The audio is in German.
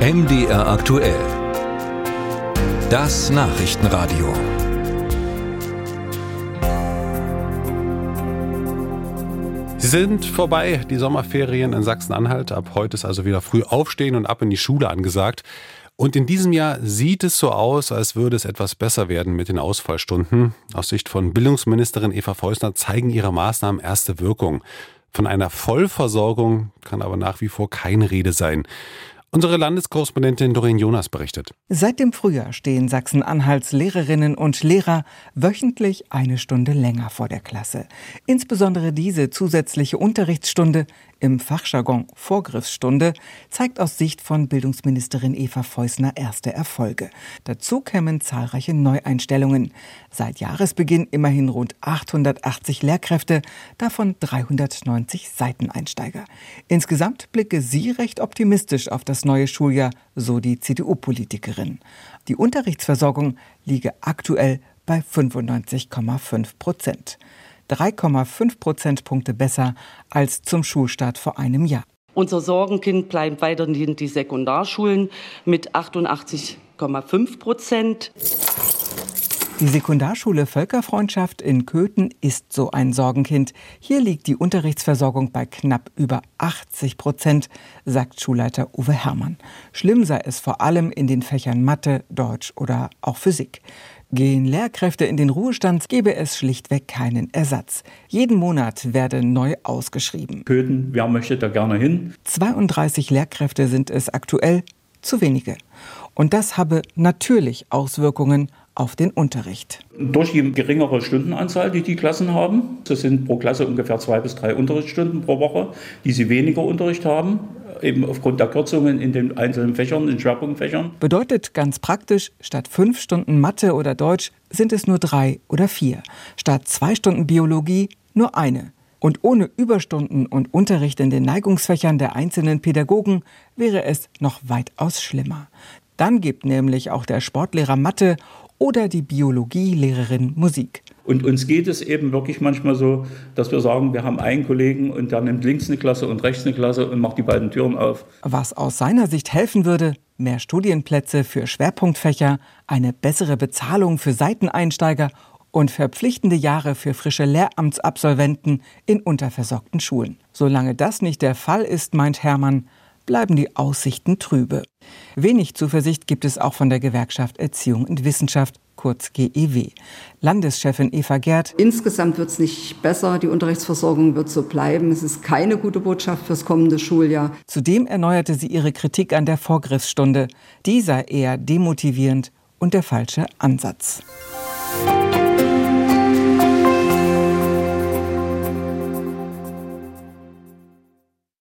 MDR aktuell. Das Nachrichtenradio. Sie sind vorbei, die Sommerferien in Sachsen-Anhalt. Ab heute ist also wieder früh aufstehen und ab in die Schule angesagt. Und in diesem Jahr sieht es so aus, als würde es etwas besser werden mit den Ausfallstunden. Aus Sicht von Bildungsministerin Eva Feusner zeigen ihre Maßnahmen erste Wirkung. Von einer Vollversorgung kann aber nach wie vor keine Rede sein. Unsere Landeskorrespondentin Doreen Jonas berichtet. Seit dem Frühjahr stehen Sachsen-Anhalts Lehrerinnen und Lehrer wöchentlich eine Stunde länger vor der Klasse. Insbesondere diese zusätzliche Unterrichtsstunde im Fachjargon Vorgriffsstunde zeigt aus Sicht von Bildungsministerin Eva Feusner erste Erfolge. Dazu kämen zahlreiche Neueinstellungen. Seit Jahresbeginn immerhin rund 880 Lehrkräfte, davon 390 Seiteneinsteiger. Insgesamt blicke sie recht optimistisch auf das neue Schuljahr, so die CDU-Politikerin. Die Unterrichtsversorgung liege aktuell bei 95,5 Prozent. 3,5 Prozentpunkte besser als zum Schulstart vor einem Jahr. Unser Sorgenkind bleibt weiterhin die Sekundarschulen mit 88,5 Prozent. Die Sekundarschule Völkerfreundschaft in Köthen ist so ein Sorgenkind. Hier liegt die Unterrichtsversorgung bei knapp über 80 Prozent, sagt Schulleiter Uwe Herrmann. Schlimm sei es vor allem in den Fächern Mathe, Deutsch oder auch Physik. Gehen Lehrkräfte in den Ruhestand, gebe es schlichtweg keinen Ersatz. Jeden Monat werde neu ausgeschrieben. Köthen, wer möchte da gerne hin? 32 Lehrkräfte sind es aktuell, zu wenige. Und das habe natürlich Auswirkungen auf den Unterricht. Durch die geringere Stundenanzahl, die die Klassen haben, das sind pro Klasse ungefähr zwei bis drei Unterrichtsstunden pro Woche, die sie weniger Unterricht haben, eben aufgrund der Kürzungen in den einzelnen Fächern, in Schwerpunktfächern. Bedeutet ganz praktisch, statt fünf Stunden Mathe oder Deutsch sind es nur drei oder vier. Statt zwei Stunden Biologie nur eine. Und ohne Überstunden und Unterricht in den Neigungsfächern der einzelnen Pädagogen wäre es noch weitaus schlimmer. Dann gibt nämlich auch der Sportlehrer Mathe oder die Biologielehrerin Musik. Und uns geht es eben wirklich manchmal so, dass wir sagen, wir haben einen Kollegen und der nimmt links eine Klasse und rechts eine Klasse und macht die beiden Türen auf. Was aus seiner Sicht helfen würde, mehr Studienplätze für Schwerpunktfächer, eine bessere Bezahlung für Seiteneinsteiger und verpflichtende Jahre für frische Lehramtsabsolventen in unterversorgten Schulen. Solange das nicht der Fall ist, meint Hermann, bleiben die Aussichten trübe. Wenig Zuversicht gibt es auch von der Gewerkschaft Erziehung und Wissenschaft, kurz GEW. Landeschefin Eva Gerd. Insgesamt wird es nicht besser. Die Unterrichtsversorgung wird so bleiben. Es ist keine gute Botschaft fürs kommende Schuljahr. Zudem erneuerte sie ihre Kritik an der Vorgriffsstunde. Die sei eher demotivierend und der falsche Ansatz.